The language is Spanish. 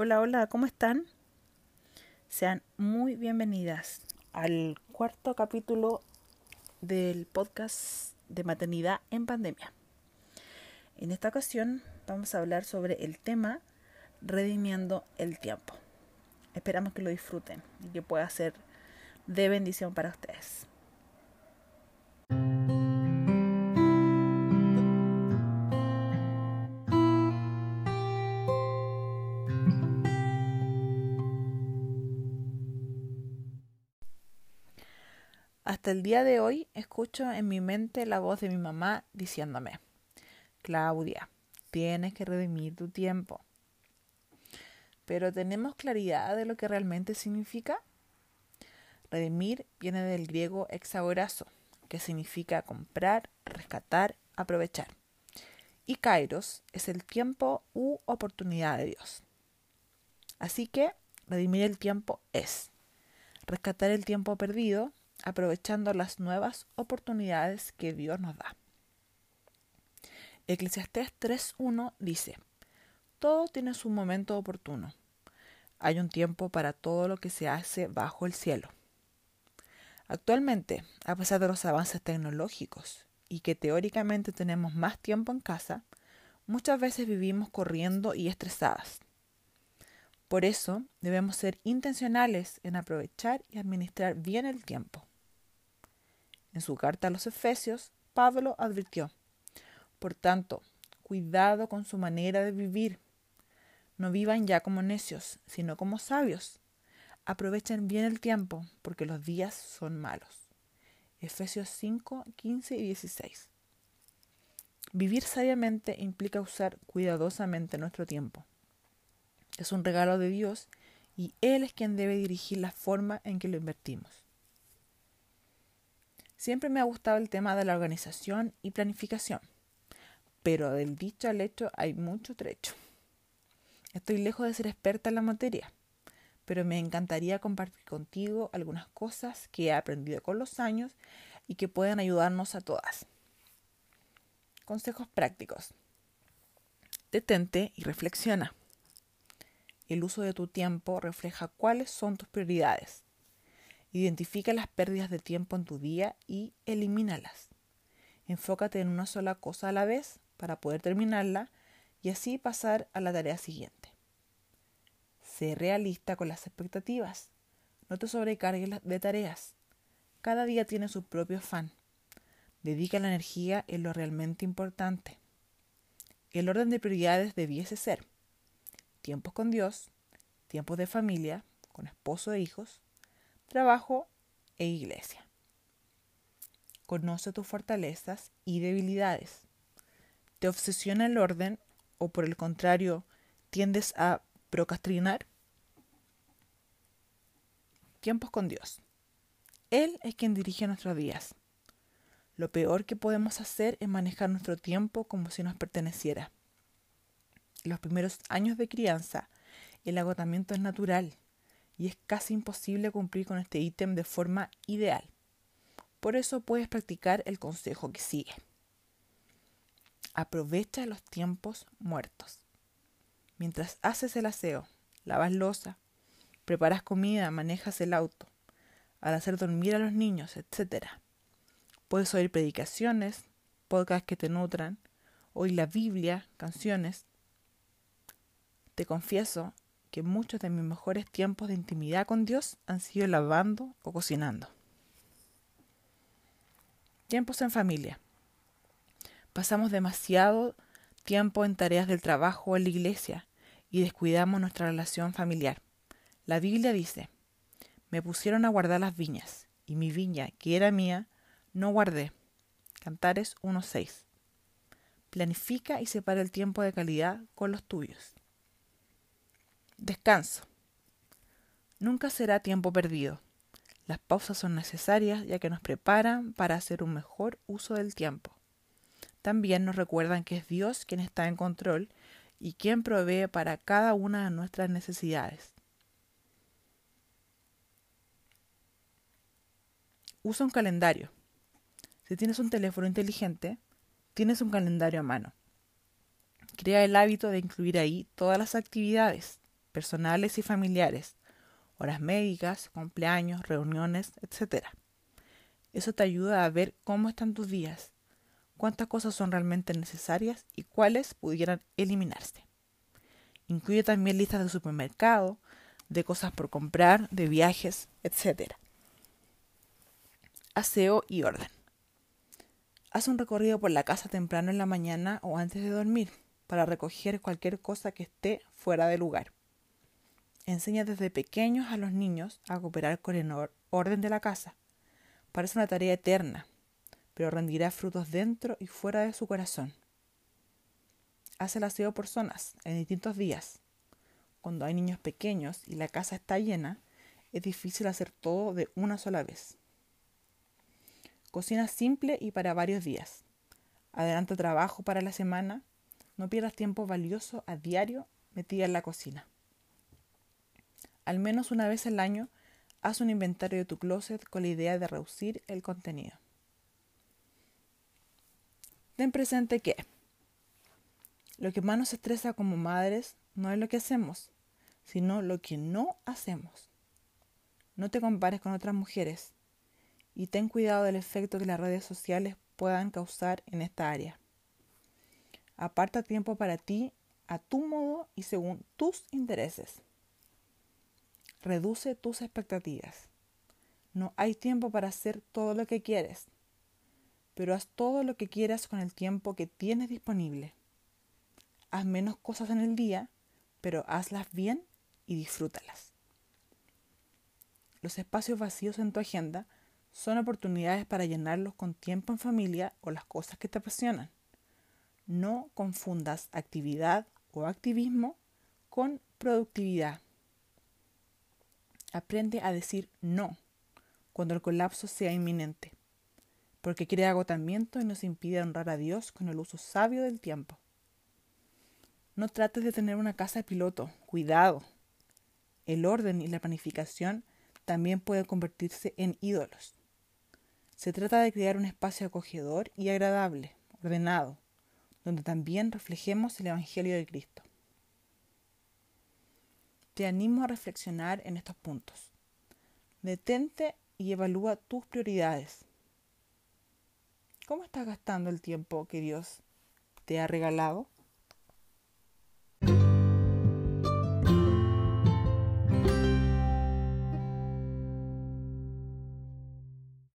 Hola, hola, ¿cómo están? Sean muy bienvenidas al cuarto capítulo del podcast de maternidad en pandemia. En esta ocasión vamos a hablar sobre el tema redimiendo el tiempo. Esperamos que lo disfruten y que pueda ser de bendición para ustedes. Hasta el día de hoy escucho en mi mente la voz de mi mamá diciéndome, Claudia, tienes que redimir tu tiempo. Pero ¿tenemos claridad de lo que realmente significa? Redimir viene del griego exagorazo, que significa comprar, rescatar, aprovechar. Y kairos es el tiempo u oportunidad de Dios. Así que redimir el tiempo es rescatar el tiempo perdido aprovechando las nuevas oportunidades que Dios nos da. Eclesiastés 3.1 dice, Todo tiene su momento oportuno. Hay un tiempo para todo lo que se hace bajo el cielo. Actualmente, a pesar de los avances tecnológicos y que teóricamente tenemos más tiempo en casa, muchas veces vivimos corriendo y estresadas. Por eso debemos ser intencionales en aprovechar y administrar bien el tiempo. En su carta a los Efesios, Pablo advirtió, por tanto, cuidado con su manera de vivir. No vivan ya como necios, sino como sabios. Aprovechen bien el tiempo, porque los días son malos. Efesios 5, 15 y 16. Vivir sabiamente implica usar cuidadosamente nuestro tiempo. Es un regalo de Dios y Él es quien debe dirigir la forma en que lo invertimos. Siempre me ha gustado el tema de la organización y planificación, pero del dicho al hecho hay mucho trecho. Estoy lejos de ser experta en la materia, pero me encantaría compartir contigo algunas cosas que he aprendido con los años y que pueden ayudarnos a todas. Consejos prácticos. Detente y reflexiona. El uso de tu tiempo refleja cuáles son tus prioridades Identifica las pérdidas de tiempo en tu día y elimínalas. Enfócate en una sola cosa a la vez para poder terminarla y así pasar a la tarea siguiente. Sé realista con las expectativas. No te sobrecargues de tareas. Cada día tiene su propio afán. Dedica la energía en lo realmente importante. El orden de prioridades debiese ser tiempos con Dios, tiempos de familia, con esposo e hijos, trabajo e iglesia. Conoce tus fortalezas y debilidades. ¿Te obsesiona el orden o por el contrario tiendes a procrastinar? Tiempos con Dios. Él es quien dirige nuestros días. Lo peor que podemos hacer es manejar nuestro tiempo como si nos perteneciera. En los primeros años de crianza, el agotamiento es natural y es casi imposible cumplir con este ítem de forma ideal. Por eso puedes practicar el consejo que sigue. Aprovecha los tiempos muertos. Mientras haces el aseo, lavas losa, preparas comida, manejas el auto, al hacer dormir a los niños, etc. Puedes oír predicaciones, podcasts que te nutran, oír la Biblia, canciones. Te confieso que muchos de mis mejores tiempos de intimidad con Dios han sido lavando o cocinando. Tiempos en familia. Pasamos demasiado tiempo en tareas del trabajo o en la iglesia y descuidamos nuestra relación familiar. La Biblia dice, me pusieron a guardar las viñas, y mi viña, que era mía, no guardé. Cantares 1.6. Planifica y separa el tiempo de calidad con los tuyos. Descanso. Nunca será tiempo perdido. Las pausas son necesarias ya que nos preparan para hacer un mejor uso del tiempo. También nos recuerdan que es Dios quien está en control y quien provee para cada una de nuestras necesidades. Usa un calendario. Si tienes un teléfono inteligente, tienes un calendario a mano. Crea el hábito de incluir ahí todas las actividades personales y familiares, horas médicas, cumpleaños, reuniones, etc. Eso te ayuda a ver cómo están tus días, cuántas cosas son realmente necesarias y cuáles pudieran eliminarse. Incluye también listas de supermercado, de cosas por comprar, de viajes, etc. Aseo y orden. Haz un recorrido por la casa temprano en la mañana o antes de dormir para recoger cualquier cosa que esté fuera de lugar. Enseña desde pequeños a los niños a cooperar con el orden de la casa. Parece una tarea eterna, pero rendirá frutos dentro y fuera de su corazón. Haz el aseo por zonas, en distintos días. Cuando hay niños pequeños y la casa está llena, es difícil hacer todo de una sola vez. Cocina simple y para varios días. Adelanta trabajo para la semana. No pierdas tiempo valioso a diario metida en la cocina. Al menos una vez al año, haz un inventario de tu closet con la idea de reducir el contenido. Ten presente que lo que más nos estresa como madres no es lo que hacemos, sino lo que no hacemos. No te compares con otras mujeres y ten cuidado del efecto que las redes sociales puedan causar en esta área. Aparta tiempo para ti a tu modo y según tus intereses. Reduce tus expectativas. No hay tiempo para hacer todo lo que quieres, pero haz todo lo que quieras con el tiempo que tienes disponible. Haz menos cosas en el día, pero hazlas bien y disfrútalas. Los espacios vacíos en tu agenda son oportunidades para llenarlos con tiempo en familia o las cosas que te apasionan. No confundas actividad o activismo con productividad. Aprende a decir no cuando el colapso sea inminente, porque crea agotamiento y nos impide honrar a Dios con el uso sabio del tiempo. No trates de tener una casa de piloto, cuidado. El orden y la planificación también pueden convertirse en ídolos. Se trata de crear un espacio acogedor y agradable, ordenado, donde también reflejemos el Evangelio de Cristo. Te animo a reflexionar en estos puntos. Detente y evalúa tus prioridades. ¿Cómo estás gastando el tiempo que Dios te ha regalado?